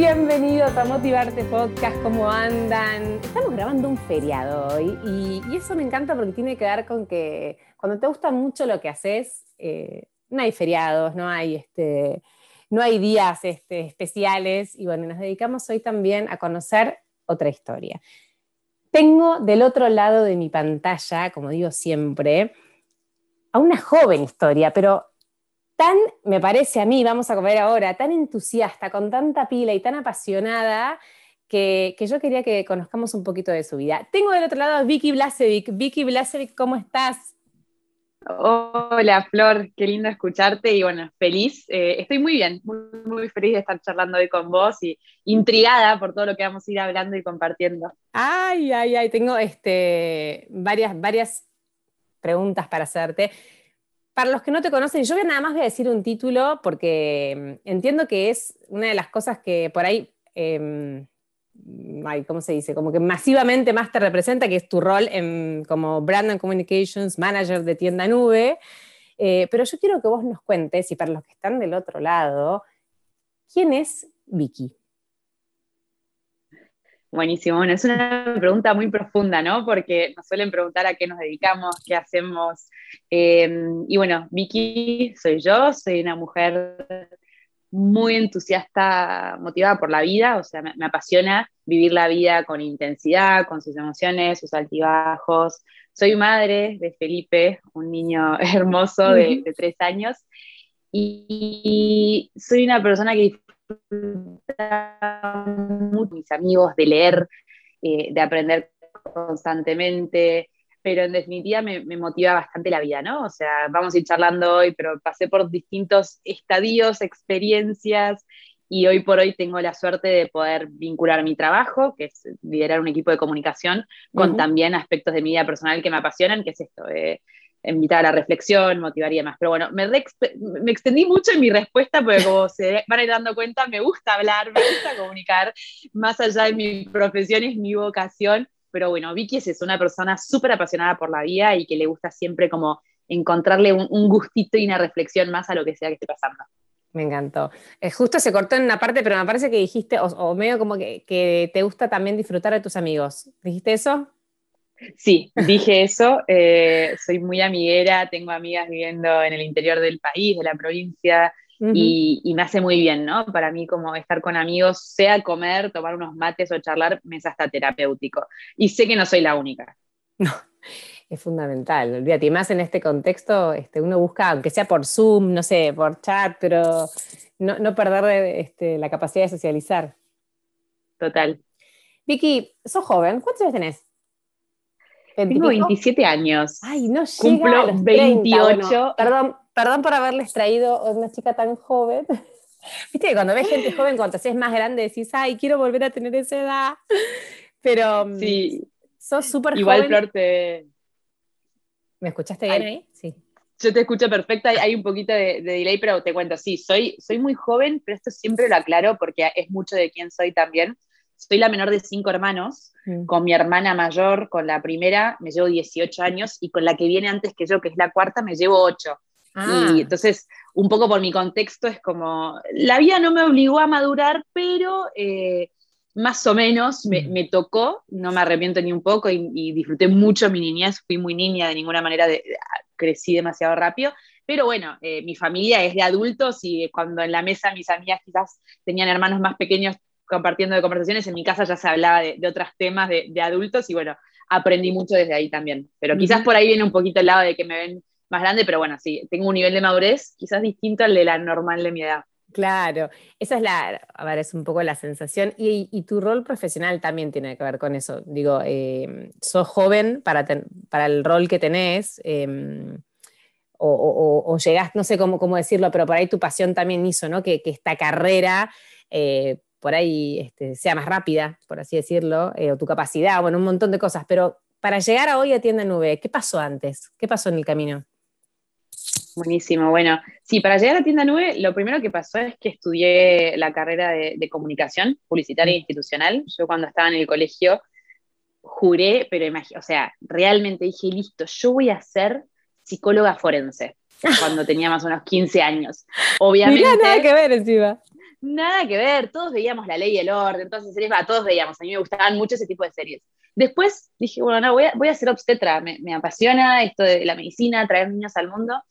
Bienvenidos a Motivarte Podcast, ¿cómo andan? Estamos grabando un feriado hoy y, eso me encanta porque tiene que ver con que cuando te gusta mucho lo que haces, eh, no hay feriados, no hay, este, no hay días este, especiales y bueno, nos dedicamos hoy también a conocer otra historia. Tengo del otro lado de mi pantalla, como digo siempre, a una joven historia, pero tan, me parece a mí, vamos a ver ahora, tan entusiasta, con tanta pila y tan apasionada, que, yo quería que conozcamos un poquito de su vida. Tengo del otro lado a Vicky Blasevic. Vicky Blasevic, ¿cómo estás? Hola Flor, qué lindo escucharte y bueno, feliz. Eh, estoy muy bien, muy, muy, feliz de estar charlando hoy con vos y intrigada por todo lo que vamos a ir hablando y compartiendo. Ay, ay, ay, tengo este, varias, varias preguntas para hacerte para los que no te conocen, yo nada más voy a decir un título porque mm, entiendo que es una de las cosas que por ahí, eh, ¿cómo se dice? Como que masivamente más te representa, que es tu rol en, como Brand and Communications Manager de tienda nube. Eh, pero yo quiero que vos nos cuentes, y para los que están del otro lado, ¿quién es Vicky? Buenísimo, bueno, es una pregunta muy profunda, ¿no? Porque nos suelen preguntar a qué nos dedicamos, qué hacemos. Em, y bueno, Vicky soy yo, soy una mujer muy entusiasta, motivada por la vida, o sea, me, apasiona vivir la vida con intensidad, con sus emociones, sus altibajos. Soy madre de Felipe, un niño hermoso de, tres años, y, y soy una persona que mucho mis amigos de leer, eh, de aprender constantemente, pero en definitiva me, motiva bastante la vida, ¿no? O sea, vamos a ir charlando hoy, pero pasé por distintos estadios, experiencias, y hoy por hoy tengo la suerte de poder vincular mi trabajo, que es liderar un equipo de comunicación, con también aspectos de mi vida personal que me apasionan, que es esto, de invitar a la reflexión, motivaría más. Pero bueno, me, me extendí mucho en mi respuesta porque como se van a ir dando cuenta, me gusta hablar, me gusta comunicar, más allá de mi profesión es mi vocación. Pero bueno, Vicky es una persona súper apasionada por la vida y que le gusta siempre como encontrarle un, gustito y una reflexión más a lo que sea que esté pasando. Me encantó. Eh, justo se cortó en una parte, pero me parece que dijiste, o, medio como que, que, te gusta también disfrutar de tus amigos. ¿Dijiste eso? Sí, dije eso. Eh, soy muy amiguera, tengo amigas viviendo en el interior del país, de la provincia, y, me hace muy bien, ¿no? Para mí, como estar con amigos, sea comer, tomar unos mates o charlar, me es hasta terapéutico. Y sé que no soy la única. No, es fundamental. Olvídate, y más en este contexto, este, uno busca, aunque sea por Zoom, no sé, por chat, pero no, perder este, la capacidad de socializar. Total. Vicky, sos joven, ¿cuántos años tenés? Tengo 27 años. Ay, no llega Cumplo a 28. perdón, perdón por haberles traído a una chica tan joven. Viste que cuando ves gente joven, cuando te más grande, decís, ay, quiero volver a tener esa edad. Pero mm, sí. sos súper joven. Igual, Flor, te... ¿Me escuchaste bien ahí? Sí. Yo te escucho perfecta, hay un poquito de, delay, pero te cuento, sí, soy, soy muy joven, pero esto siempre lo aclaro porque es mucho de quién soy también. Soy la menor de cinco hermanos, mm. con mi hermana mayor, con la primera me llevo 18 años y con la que viene antes que yo, que es la cuarta, me llevo 8. Ah. Y entonces, un poco por mi contexto, es como, la vida no me obligó a madurar, pero eh, más o menos me, mm. tocó, no me arrepiento ni un poco y, disfruté mucho mi niñez, fui muy niña, de ninguna manera crecí demasiado rápido, pero bueno, eh, mi familia es de adultos y cuando en la mesa mis amigas quizás tenían hermanos más pequeños, compartiendo de conversaciones, en mi casa ya se hablaba de, otros temas de, adultos y bueno, aprendí mucho desde ahí también. Pero quizás por ahí viene un poquito el lado de que me ven más grande, pero bueno, sí, tengo un nivel de madurez quizás distinto al de la normal de mi edad. Claro, esa es la, a ver, es un poco la sensación y, tu rol profesional también tiene que ver con eso. Digo, eh, sos joven para, para el rol que tenés em, o, o, llegás, no sé cómo, cómo decirlo, pero por ahí tu pasión también hizo, ¿no? Que, que esta carrera eh, por ahí este, sea más rápida, por así decirlo, eh, o tu capacidad, bueno, un montón de cosas, pero para llegar a hoy a Tienda Nube, ¿qué pasó antes? ¿Qué pasó en el camino? Buenísimo, bueno, sí, para llegar a Tienda Nube, lo primero que pasó es que estudié la carrera de, comunicación publicitaria e institucional. Yo cuando estaba en el colegio juré, pero o sea, realmente dije, listo, yo voy a ser psicóloga forense cuando tenía más o menos 15 años. Obviamente. nada que ver encima. Nada que ver, todos veíamos La Ley y el Orden, entonces series, todos veíamos, a mí me gustaban mucho ese tipo de series. Después dije, bueno, no, voy a, voy a ser obstetra, me, me, apasiona esto de la medicina, traer niños al mundo.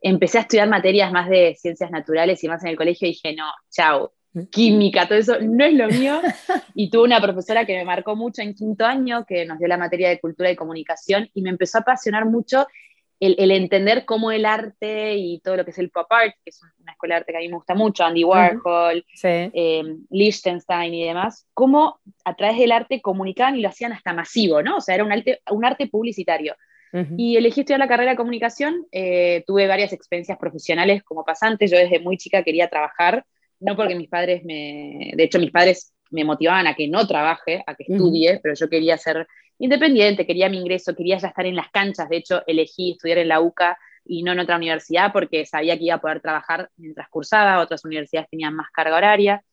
Empecé a estudiar materias más de ciencias naturales y más en el colegio y dije, no, chao, química, todo eso no es lo mío. Y tuve una profesora que me marcó mucho en quinto año, que nos dio la materia de cultura y comunicación, y me empezó a apasionar mucho el, entender cómo el arte y todo lo que es el pop art, que es una escuela de arte que a mí me gusta mucho, Andy Warhol, eh, Liechtenstein y demás, cómo a través del arte comunicaban y lo hacían hasta masivo, ¿no? O sea, era un arte, un arte publicitario. Y elegí estudiar la carrera de comunicación, eh, tuve varias experiencias profesionales como pasante, yo desde muy chica quería trabajar, no porque mis padres me, de hecho mis padres me motivaban a que no trabaje, a que estudie, pero yo quería ser independiente, quería mi ingreso, quería ya estar en las canchas, de hecho elegí estudiar en la UCA y no en otra universidad porque sabía que iba a poder trabajar mientras cursaba, otras universidades tenían más carga horaria.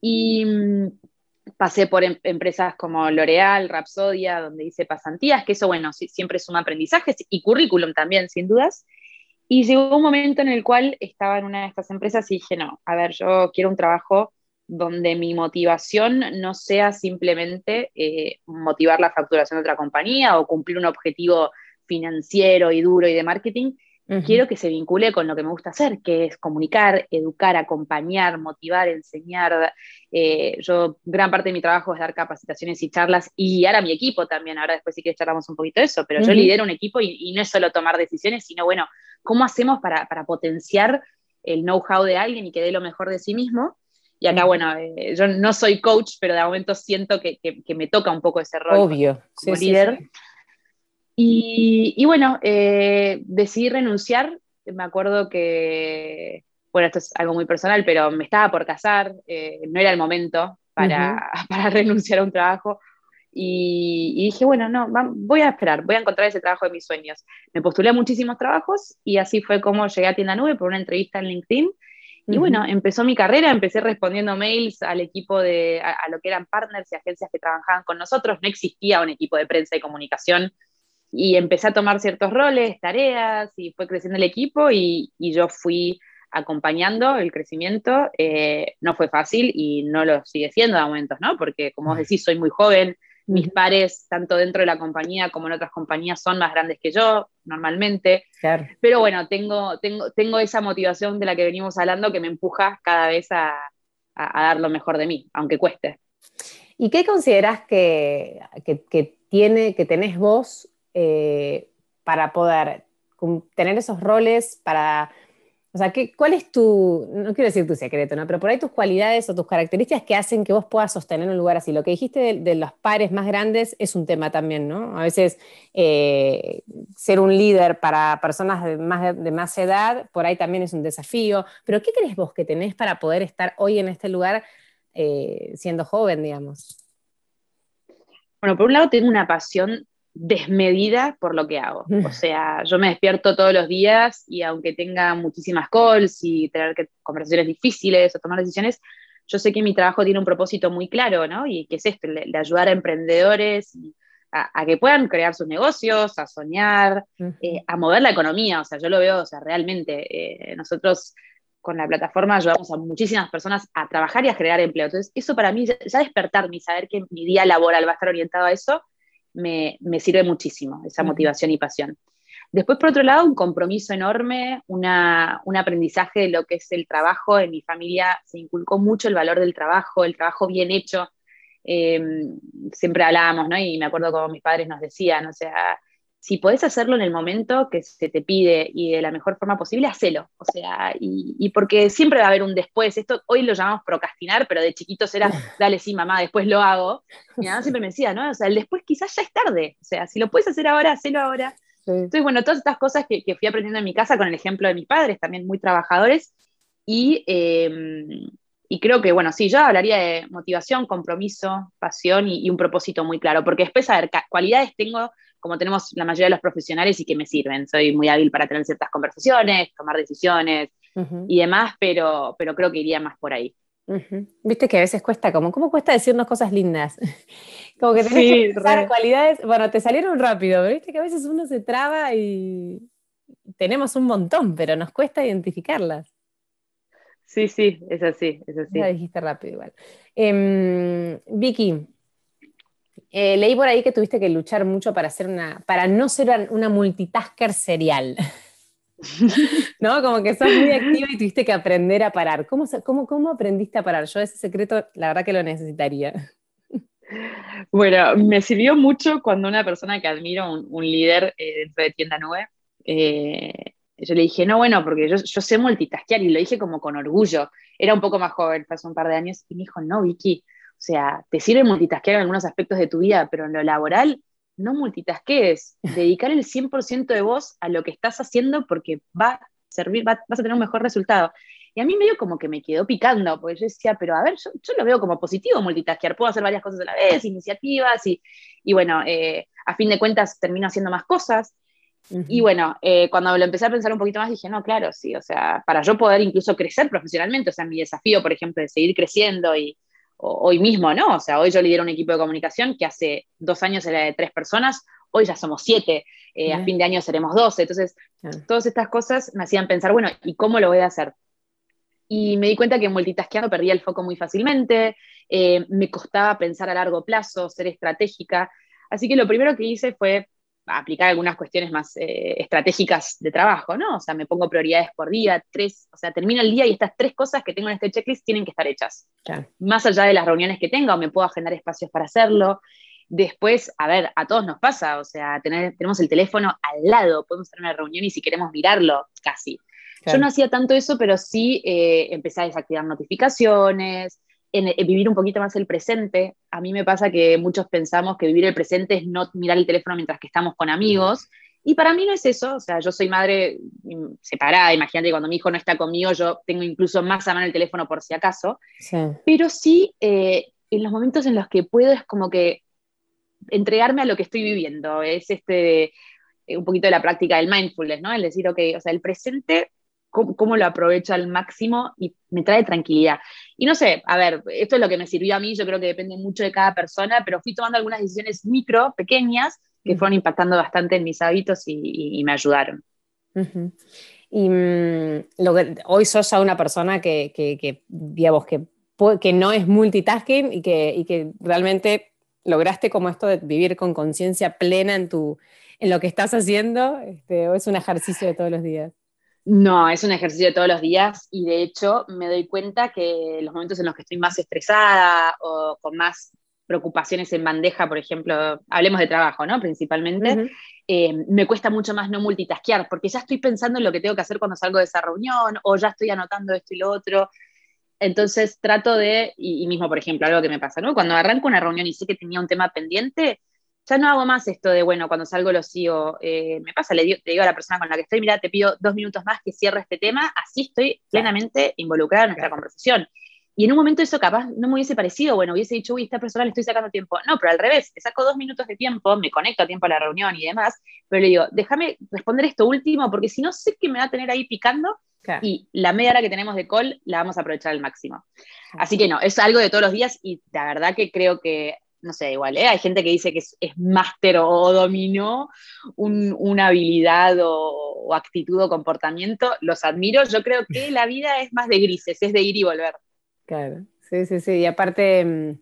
Y mm, pasé por em, empresas como L'Oreal, Rapsodia, donde hice pasantías, que eso, bueno, siempre suma aprendizajes y currículum también, sin dudas. Y llegó un momento en el cual estaba en una de estas empresas y dije, no, a ver, yo quiero un trabajo donde mi motivación no sea simplemente eh, motivar la facturación de otra compañía o cumplir un objetivo financiero y duro y de marketing, quiero que se vincule con lo que me gusta hacer, que es comunicar, educar, acompañar, motivar, enseñar. Eh, yo, gran parte de mi trabajo es dar capacitaciones y charlas y guiar a mi equipo también. Ahora después sí que charlamos un poquito de eso, pero yo lidero un equipo y, no es solo tomar decisiones, sino, bueno, ¿cómo hacemos para, para potenciar el know-how de alguien y que dé lo mejor de sí mismo? Y acá, bueno, eh, yo no soy coach, pero de momento siento que, que, me toca un poco ese rol Obvio. como líder. Y, y, bueno, eh, decidí renunciar. Me acuerdo que, bueno, esto es algo muy personal, pero me estaba por casar, eh, no era el momento para, para, renunciar a un trabajo. Y, y dije, bueno, no, voy a esperar, voy a encontrar ese trabajo de mis sueños. Me postulé a muchísimos trabajos y así fue como llegué a Tienda Nube por una entrevista en LinkedIn y bueno, empezó mi carrera, empecé respondiendo mails al equipo de, a, lo que eran partners y agencias que trabajaban con nosotros, no existía un equipo de prensa y comunicación, y empecé a tomar ciertos roles, tareas, y fue creciendo el equipo, y, y yo fui acompañando el crecimiento, eh, no fue fácil y no lo sigue siendo de momentos, ¿no? Porque como vos decís, soy muy joven, mis pares, tanto dentro de la compañía como en otras compañías, son más grandes que yo, normalmente. Pero bueno, tengo, tengo, tengo esa motivación de la que venimos hablando que me empuja cada vez a, dar lo mejor de mí, aunque cueste. ¿Y qué consideras que, tiene, que tenés vos eh, para poder tener esos roles, para o sea, ¿qué, ¿cuál es tu, no quiero decir tu secreto, ¿no? pero por ahí tus cualidades o tus características que hacen que vos puedas sostener un lugar así? Lo que dijiste de, los pares más grandes es un tema también, ¿no? A veces eh, ser un líder para personas de más, edad, por ahí también es un desafío. Pero ¿qué crees vos que tenés para poder estar hoy en este lugar eh, siendo joven, digamos? Bueno, por un lado tengo una pasión desmedida por lo que hago. O sea, yo me despierto todos los días y aunque tenga muchísimas calls y tener que, conversaciones difíciles o tomar decisiones, yo sé que mi trabajo tiene un propósito muy claro, ¿no? Y que es este, de, ayudar a emprendedores a, que puedan crear sus negocios, a soñar, eh, a mover la economía. O sea, yo lo veo, o sea, realmente eh, nosotros con la plataforma ayudamos a muchísimas personas a trabajar y a generar empleo. Entonces, eso para mí, ya, ya despertarme y saber que mi día laboral va a estar orientado a eso, me, sirve muchísimo, esa motivación y pasión. Después, por otro lado, un compromiso enorme, un aprendizaje de lo que es el trabajo. En mi familia se inculcó mucho el valor del trabajo, el trabajo bien hecho. Em, siempre hablábamos, ¿no? Y me acuerdo como mis padres nos decían, o sea, si podés hacerlo en el momento que se te pide y de la mejor forma posible, hacelo. O sea, y, porque siempre va a haber un después. Esto hoy lo llamamos procrastinar, pero de chiquitos era, dale, sí, mamá, después lo hago. Mi mamá siempre me decía, ¿no? O sea, el después quizás ya es tarde. O sea, si lo puedes hacer ahora, hacelo ahora. Entonces, bueno, todas estas cosas que, fui aprendiendo en mi casa con el ejemplo de mis padres, también muy trabajadores. Y, em, y creo que, bueno, sí, yo hablaría de motivación, compromiso, pasión y, y un propósito muy claro. Porque después, a ver, cualidades tengo como tenemos la mayoría de los profesionales y que me sirven. Soy muy hábil para tener ciertas conversaciones, tomar decisiones y demás, pero, pero creo que iría más por ahí. Viste que a veces cuesta, como, ¿cómo cuesta decirnos cosas lindas? como que tenés que usar cualidades, bueno, te salieron rápido, pero viste que a veces uno se traba y tenemos un montón, pero nos cuesta identificarlas. Sí, sí, es así, es así. Ya dijiste rápido igual. Em, Vicky, eh, leí por ahí que tuviste que luchar mucho para, hacer una, para no ser una multitasker serial. ¿No? Como que sos muy activa y tuviste que aprender a parar. ¿Cómo, cómo, cómo aprendiste a parar? Yo ese secreto, la verdad que lo necesitaría. Bueno, me sirvió mucho cuando una persona que admiro, un, líder eh, dentro de Tienda Nube, eh, yo le dije, no, bueno, porque yo, sé multitaskear y lo dije como con orgullo. Era un poco más joven, hace un par de años, y me dijo, no, Vicky, o sea, te sirve multitaskear en algunos aspectos de tu vida, pero en lo laboral no multitasquees, dedicar el 100% de vos a lo que estás haciendo porque va a servir, vas a tener un mejor resultado. Y a mí medio como que me quedó picando, porque yo decía, pero a ver, yo, lo veo como positivo multitaskear, puedo hacer varias cosas a la vez, iniciativas, y, y bueno, eh, a fin de cuentas termino haciendo más cosas. Y bueno, eh, cuando lo empecé a pensar un poquito más, dije, no, claro, sí, o sea, para yo poder incluso crecer profesionalmente, o sea, mi desafío, por ejemplo, de seguir creciendo y, hoy mismo, ¿no? O sea, hoy yo lidero un equipo de comunicación que hace dos años era de tres personas, hoy ya somos siete, eh, a fin de año seremos doce. Entonces, todas estas cosas me hacían pensar, bueno, ¿y cómo lo voy a hacer? Y me di cuenta que multitaskeando perdía el foco muy fácilmente, eh, me costaba pensar a largo plazo, ser estratégica. Así que lo primero que hice fue aplicar algunas cuestiones más eh, estratégicas de trabajo, ¿no? O sea, me pongo prioridades por día, tres, o sea, termino el día y estas tres cosas que tengo en este checklist tienen que estar hechas. Más allá de las reuniones que tenga, o me puedo agendar espacios para hacerlo. Después, a ver, a todos nos pasa, o sea, tener, tenemos el teléfono al lado, podemos hacer una reunión y si queremos mirarlo, casi. Yo no hacía tanto eso, pero sí eh, empecé a desactivar notificaciones, en, vivir un poquito más el presente. A mí me pasa que muchos pensamos que vivir el presente es no mirar el teléfono mientras que estamos con amigos. Y para mí no es eso, o sea, yo soy madre mm, separada, imagínate cuando mi hijo no está conmigo, yo tengo incluso más a mano el teléfono por si acaso, pero sí eh, en los momentos en los que puedo es como que entregarme a lo que estoy viviendo, es este, un poquito de la práctica del mindfulness, ¿no? El decir, ok, o sea, el presente cómo, lo aprovecho al máximo y me trae tranquilidad. Y no sé, a ver, esto es lo que me sirvió a mí, yo creo que depende mucho de cada persona, pero fui tomando algunas decisiones micro, pequeñas, que fueron impactando bastante en mis hábitos y, me ayudaron. Y mm, lo hoy sos ya una persona que, que, digamos, que, que no es multitasking y que, y que realmente lograste como esto de vivir con conciencia plena en, tu, en lo que estás haciendo, este, o es un ejercicio de todos los días. No, es un ejercicio de todos los días y de hecho me doy cuenta que los momentos en los que estoy más estresada o con más preocupaciones en bandeja, por ejemplo, hablemos de trabajo, ¿no? Principalmente, eh, me cuesta mucho más no multitaskear, porque ya estoy pensando en lo que tengo que hacer cuando salgo de esa reunión, o ya estoy anotando esto y lo otro. Entonces trato de, y, y mismo, por ejemplo, algo que me pasa, ¿no? Cuando arranco una reunión y sé que tenía un tema pendiente, ya no hago más esto de, bueno, cuando salgo lo sigo. Eh, me pasa, le digo, digo, a la persona con la que estoy, mira, te pido dos minutos más que cierre este tema, así estoy plenamente involucrada en nuestra conversación. Y en un momento eso capaz no me hubiese parecido, bueno, hubiese dicho, uy, esta persona le estoy sacando tiempo. No, pero al revés, te saco dos minutos de tiempo, me conecto a tiempo a la reunión y demás, pero le digo, déjame responder esto último, porque si no sé que me va a tener ahí picando y la media hora que tenemos de call la vamos a aprovechar al máximo. Así que no, es algo de todos los días y la verdad que creo que no sé, igual, ¿eh? hay gente que dice que es, máster o, dominó una habilidad o, actitud o comportamiento, los admiro, yo creo que la vida es más de grises, es de ir y volver. Claro, sí, sí, sí, y aparte, mm,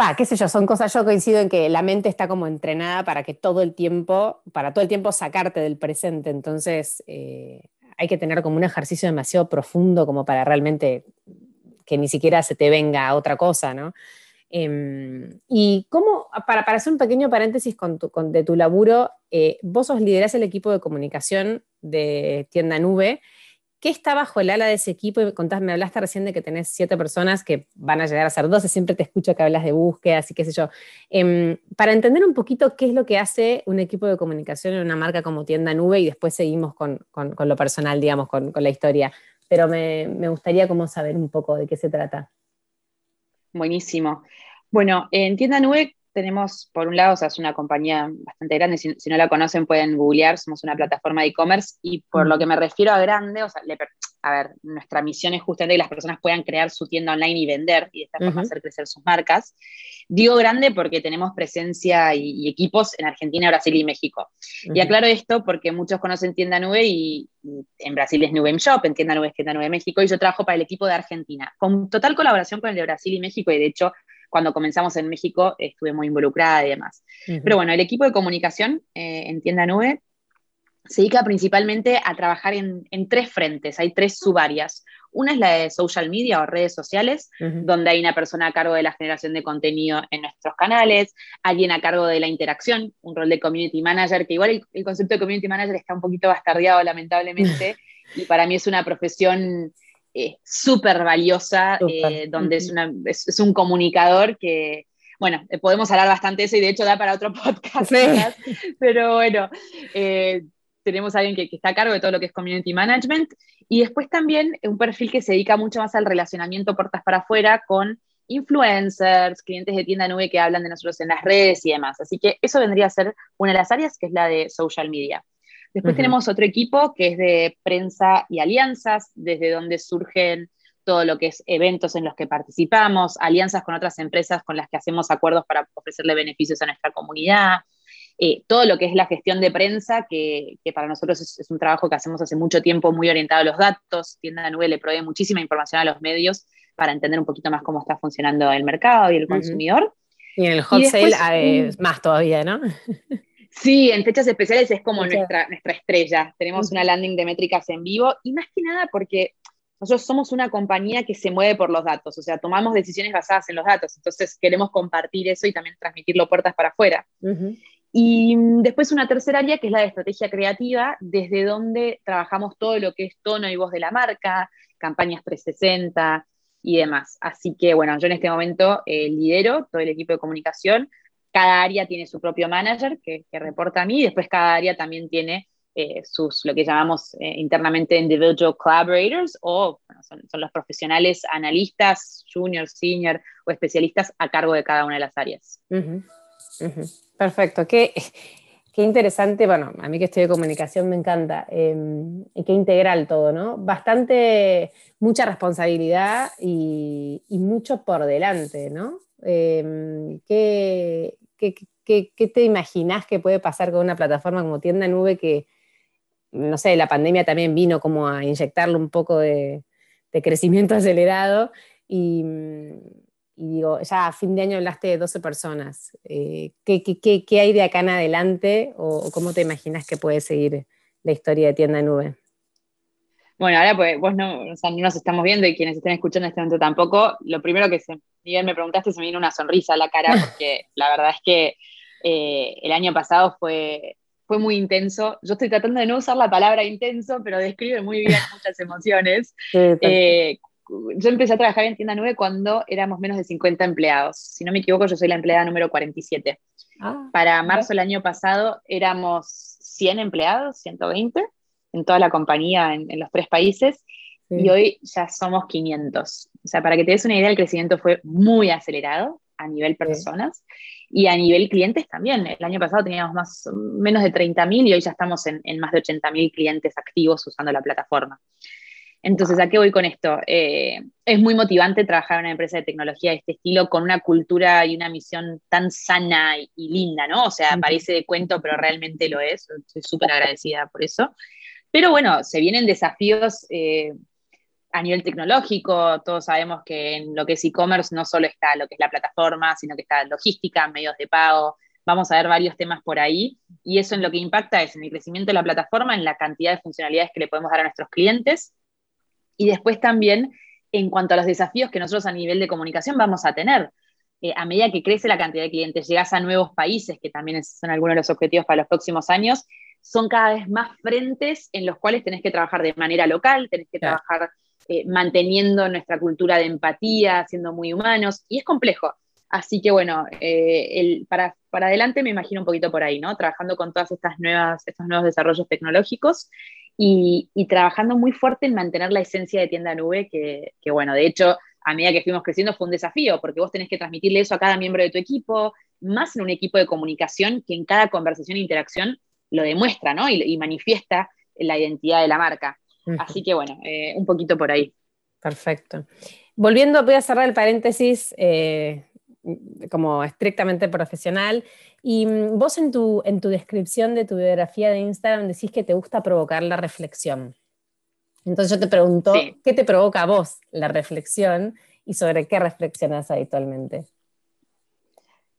va, qué sé yo, son cosas, yo coincido en que la mente está como entrenada para que todo el tiempo, para todo el tiempo sacarte del presente, entonces eh, hay que tener como un ejercicio demasiado profundo como para realmente que ni siquiera se te venga otra cosa, ¿no? Em, y cómo, para, hacer un pequeño paréntesis de tu laburo, eh, vos os liderás el equipo de comunicación de Tienda Nube. ¿Qué está bajo el ala de ese equipo? Y contás, me hablaste recién de que tenés siete personas que van a llegar a ser 12, siempre te escucho que hablas de búsqueda, así que sé yo. Em, para entender un poquito qué es lo que hace un equipo de comunicación en una marca como Tienda Nube y después seguimos con, con, lo personal, digamos, con, con la historia. Pero me, me gustaría como saber un poco de qué se trata. Buenísimo. Bueno, en Tienda Nube tenemos, por un lado, o sea, es una compañía bastante grande, si, no la conocen pueden googlear, somos una plataforma de e-commerce y por lo que me refiero a grande, o sea, a ver, nuestra misión es justamente que las personas puedan crear su tienda online y vender y de esta forma hacer crecer sus marcas. Digo grande porque tenemos presencia y, equipos en Argentina, Brasil y México. Y aclaro esto porque muchos conocen Tienda Nube y, en Brasil es Nube Shop, en Tienda Nube es Tienda Nube México y yo trabajo para el equipo de Argentina, con total colaboración con el de Brasil y México y de hecho cuando comenzamos en México estuve muy involucrada y demás. Pero bueno, el equipo de comunicación eh, en Tienda Nube se dedica principalmente a trabajar en, tres frentes, hay tres subáreas. Una es la de social media o redes sociales, donde hay una persona a cargo de la generación de contenido en nuestros canales, alguien a cargo de la interacción, un rol de community manager, que igual el, concepto de community manager está un poquito bastardeado lamentablemente, y para mí es una profesión eh, súper valiosa, eh, donde es, es, un comunicador que, bueno, eh, podemos hablar bastante de eso y de hecho da para otro podcast, pero bueno, tenemos a alguien que, está a cargo de todo lo que es community management y después también un perfil que se dedica mucho más al relacionamiento puertas para afuera con influencers, clientes de tienda nube que hablan de nosotros en las redes y demás. Así que eso vendría a ser una de las áreas que es la de social media. Después tenemos otro equipo que es de prensa y alianzas, desde donde surgen todo lo que es eventos en los que participamos, alianzas con otras empresas con las que hacemos acuerdos para ofrecerle beneficios a nuestra comunidad, eh, todo lo que es la gestión de prensa, que, para nosotros es, un trabajo que hacemos hace mucho tiempo muy orientado a los datos. Tienda Nube le provee muchísima información a los medios para entender un poquito más cómo está funcionando el mercado y el consumidor. Y en el hot sale eh, más todavía, ¿no? Sí, en fechas especiales es como nuestra, nuestra estrella. Tenemos una landing de métricas en vivo y más que nada porque nosotros somos una compañía que se mueve por los datos, o sea, tomamos decisiones basadas en los datos, entonces queremos compartir eso y también transmitirlo puertas para afuera. Y después una tercera área que es la de estrategia creativa, desde donde trabajamos todo lo que es tono y voz de la marca, campañas 360 y demás. Así que bueno, yo en este momento eh, lidero todo el equipo de comunicación, cada área tiene su propio manager que, reporta a mí, y después cada área también tiene eh, sus, lo que llamamos eh, internamente individual collaborators, o son, los profesionales analistas, junior, senior o especialistas a cargo de cada una de las áreas. Perfecto, qué, qué, interesante, bueno, a mí que de comunicación me encanta, em, y qué integral todo, ¿no? Bastante, mucha responsabilidad y, y mucho por delante, ¿no? Em, ¿qué, ¿qué, te imaginas que puede pasar con una plataforma como Tienda Nube que, no sé, la pandemia también vino como a inyectarle un poco de, crecimiento acelerado y, digo, ya a fin de año hablaste de 12 personas. Eh, ¿qué, hay de acá en adelante o, cómo te imaginas que puede seguir la historia de Tienda Nube? Bueno, ahora pues vos no, no nos estamos viendo y quienes estén escuchando en este momento tampoco. Lo primero que se, Miguel me preguntaste se me vino una sonrisa a la cara porque la verdad es que eh, el año pasado fue, fue muy intenso. Yo estoy tratando de no usar la palabra intenso, pero describe muy bien muchas emociones. Eh, yo empecé a trabajar en Tienda Nube cuando éramos menos de 50 empleados. Si no me equivoco, yo soy la empleada número 47. Ah, Para marzo del año pasado éramos 100 empleados, 120 en toda la compañía en, los tres países y hoy ya somos 500. O sea, para que te des una idea, el crecimiento fue muy acelerado a nivel personas y a nivel clientes también. El año pasado teníamos más, menos de 30.000 y hoy ya estamos en, más de 80.000 clientes activos usando la plataforma. Entonces, ¿a qué voy con esto? Eh, es muy motivante trabajar en una empresa de tecnología de este estilo con una cultura y una misión tan sana y, linda, ¿no? O sea, parece de cuento, pero realmente lo es. Estoy súper agradecida por eso. Pero bueno, se vienen desafíos eh, a nivel tecnológico. Todos sabemos que en lo que es e-commerce no solo está lo que es la plataforma, sino que está logística, medios de pago. Vamos a ver varios temas por ahí. Y eso en lo que impacta es en el crecimiento de la plataforma, en la cantidad de funcionalidades que le podemos dar a nuestros clientes. Y después también en cuanto a los desafíos que nosotros a nivel de comunicación vamos a tener. Eh, a medida que crece la cantidad de clientes, llegas a nuevos países, que también son algunos de los objetivos para los próximos años, son cada vez más frentes en los cuales tenés que trabajar de manera local, tenés que trabajar eh, manteniendo nuestra cultura de empatía, siendo muy humanos, y es complejo. Así que bueno, eh, para, para, adelante me imagino un poquito por ahí, ¿no? Trabajando con todas estas nuevas, estos nuevos desarrollos tecnológicos y, trabajando muy fuerte en mantener la esencia de tienda nube, que, que, bueno, de hecho, a medida que fuimos creciendo fue un desafío, porque vos tenés que transmitirle eso a cada miembro de tu equipo, más en un equipo de comunicación que en cada conversación e interacción lo demuestra, ¿no? Y, manifiesta la identidad de la marca. Así que bueno, eh, un poquito por ahí. Perfecto. Volviendo, voy a cerrar el paréntesis eh, como estrictamente profesional. Y mm, vos en tu, en tu descripción de tu biografía de Instagram decís que te gusta provocar la reflexión. Entonces yo te pregunto, ¿qué te provoca a vos la reflexión y sobre qué reflexionas habitualmente?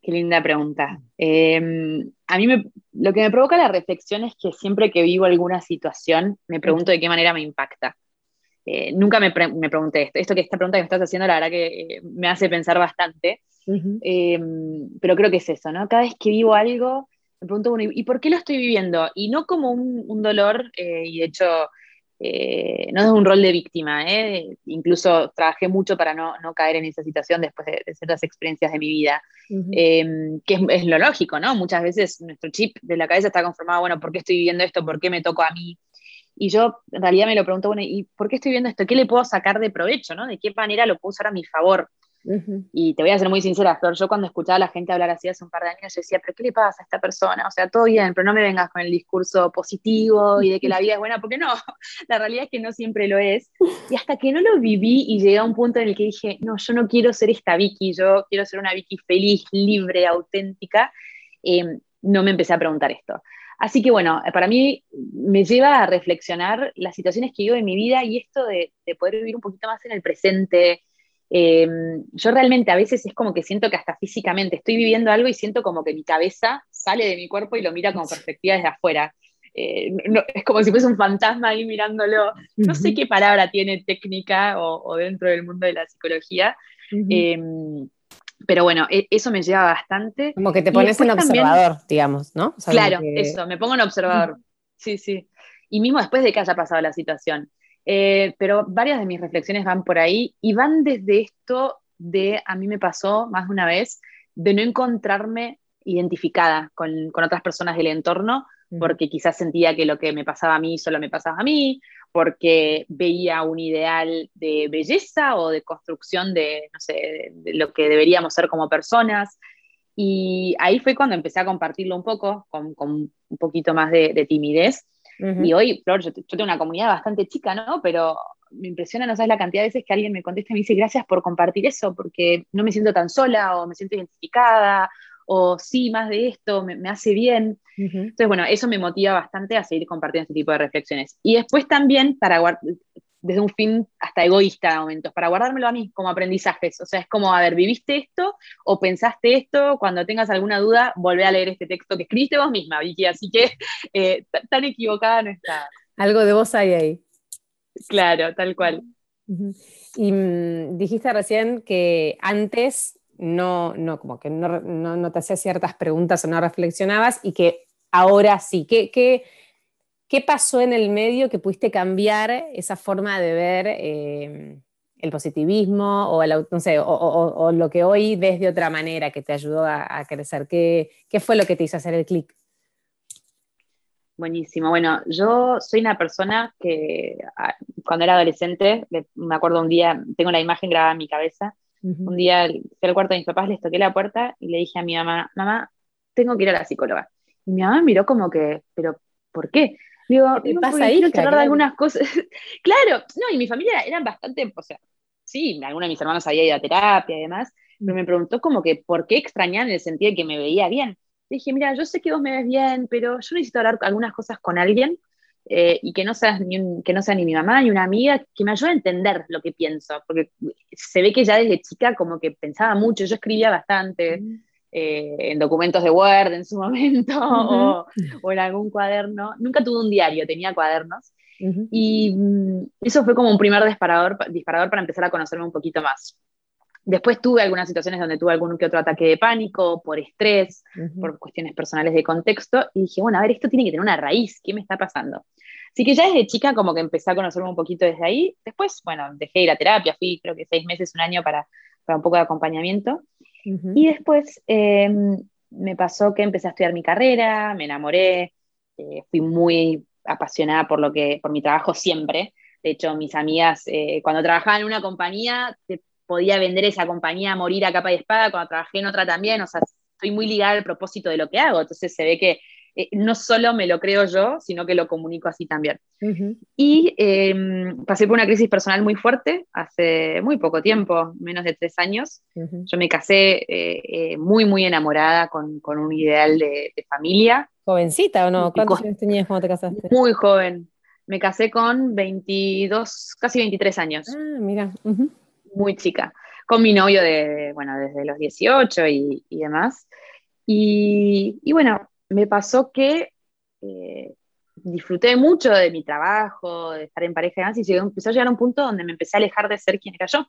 Qué linda pregunta. Em, a mí lo que me provoca la reflexión es que siempre que vivo alguna situación me pregunto de qué manera me impacta. Eh, nunca me, me, pregunté esto. Esto que esta pregunta que me estás haciendo, la verdad que eh, me hace pensar bastante. Em, pero creo que es eso, ¿no? Cada vez que vivo algo, me pregunto, bueno, ¿y por qué lo estoy viviendo? Y no como un, un dolor, eh, y de hecho, no es un rol de víctima, incluso trabajé mucho para no, no, caer en esa situación después de, ciertas experiencias de mi vida, em, que es, es, lo lógico, ¿no? Muchas veces nuestro chip de la cabeza está conformado, bueno, ¿por qué estoy viviendo esto? ¿Por qué me tocó a mí? Y yo en realidad me lo pregunto, bueno, ¿y por qué estoy viendo esto? ¿Qué le puedo sacar de provecho? ¿no? ¿De qué manera lo puedo usar a mi favor? Y te voy a ser muy sincera, Flor, yo cuando escuchaba a la gente hablar así hace un par de años, yo decía, pero ¿qué le pasa a esta persona? O sea, todo bien, pero no me vengas con el discurso positivo y de que la vida es buena, porque no, la realidad es que no siempre lo es. Y hasta que no lo viví y llegué a un punto en el que dije, no, yo no quiero ser esta Vicky, yo quiero ser una Vicky feliz, libre, auténtica, eh, no me empecé a preguntar esto. Así que bueno, para mí me lleva a reflexionar las situaciones que vivo en mi vida y esto de, poder vivir un poquito más en el presente. Em, yo realmente a veces es como que siento que hasta físicamente estoy viviendo algo y siento como que mi cabeza sale de mi cuerpo y lo mira con perspectiva desde afuera. Eh, es como si fuese un fantasma ahí mirándolo. No sé qué palabra tiene técnica o, dentro del mundo de la psicología, pero bueno, e, eso me lleva bastante. Como que te pones en observador, digamos, ¿no? claro, eso, me pongo en observador. Sí, sí. Y mismo después de que haya pasado la situación. Eh, pero varias de mis reflexiones van por ahí y van desde esto de, a mí me pasó más de una vez, de no encontrarme identificada con, con otras personas del entorno, porque quizás sentía que lo que me pasaba a mí solo me pasaba a mí, porque veía un ideal de belleza o de construcción de, no sé, de lo que deberíamos ser como personas. Y ahí fue cuando empecé a compartirlo un poco, con, con un poquito más de, timidez. Y hoy, Flor, yo, tengo una comunidad bastante chica, ¿no? Pero me impresiona, no sabes la cantidad de veces que alguien me contesta y me dice gracias por compartir eso, porque no me siento tan sola o me siento identificada o sí, más de esto, me, hace bien. Entonces, bueno, eso me motiva bastante a seguir compartiendo este tipo de reflexiones. Y después también, para desde un fin hasta egoísta de momentos, para guardármelo a mí como aprendizajes. O sea, es como, a ver, ¿viviste esto o pensaste esto? Cuando tengas alguna duda, volvé a leer este texto que escribiste vos misma, Vicky. Así que eh, tan equivocada no está. Algo de vos hay ahí. Claro, tal cual. Y mm, dijiste recién que antes no, no, como que no, no, te hacías ciertas preguntas o no reflexionabas y que ahora sí. ¿Qué, qué, qué pasó en el medio que pudiste cambiar esa forma de ver eh, el positivismo o, el, no sé, o, lo que hoy ves de otra manera que te ayudó a, crecer? ¿Qué, ¿Qué, fue lo que te hizo hacer el clic? Buenísimo. Bueno, yo soy una persona que cuando era adolescente, me acuerdo un día, tengo la imagen grabada en mi cabeza, un día fui al cuarto de mis papás, les toqué la puerta y le dije a mi mamá, mamá, tengo que ir a la psicóloga. Y mi mamá miró como que, pero ¿por qué? Digo, ¿qué pasa ahí? Quiero de algunas cosas. claro, no, y mi familia eran bastante, o sea, sí, algunos de mis hermanos había ido a terapia y demás, pero me preguntó como que, ¿por qué extrañar en el sentido de que me veía bien? dije, mira, yo sé que vos me ves bien, pero yo necesito hablar algunas cosas con alguien eh, y que no, seas ni que no sea ni mi mamá ni una amiga, que me ayude a entender lo que pienso, porque se ve que ya desde chica como que pensaba mucho, yo escribía bastante eh, en documentos de Word en su momento o, en algún cuaderno, nunca tuve un diario, tenía cuadernos. Y mm, eso fue como un primer disparador, disparador para empezar a conocerme un poquito más. Después tuve algunas situaciones donde tuve algún que otro ataque de pánico, por estrés, por cuestiones personales de contexto, y dije, bueno, a ver, esto tiene que tener una raíz, ¿qué me está pasando? Así que ya desde chica como que empecé a conocerme un poquito desde ahí. Después, bueno, dejé ir a terapia, fui creo que seis meses, un año para, para un poco de acompañamiento. Y después em, me pasó que empecé a estudiar mi carrera, me enamoré, eh, fui muy apasionada por, lo que, por mi trabajo siempre. De hecho, mis amigas, eh, cuando trabajaban en una compañía, te podía vender esa compañía a morir a capa y espada cuando trabajé en otra también, o sea, estoy muy ligada al propósito de lo que hago, entonces se ve que eh, no solo me lo creo yo, sino que lo comunico así también. Y em, pasé por una crisis personal muy fuerte hace muy poco tiempo, menos de tres años. Yo me casé eh, eh, muy, muy enamorada con, con un ideal de, familia. ¿Jovencita o no? ¿Cuántos años tenías cuando te casaste? Muy joven. Me casé con 22, casi 23 años. Ah, mira. Muy chica. Con mi novio de, bueno, desde los 18 y, y demás. Y, y, bueno, me pasó que eh, disfruté mucho de mi trabajo, de estar en pareja y demás, y empezó a llegar a un punto donde me empecé a alejar de ser quien era yo.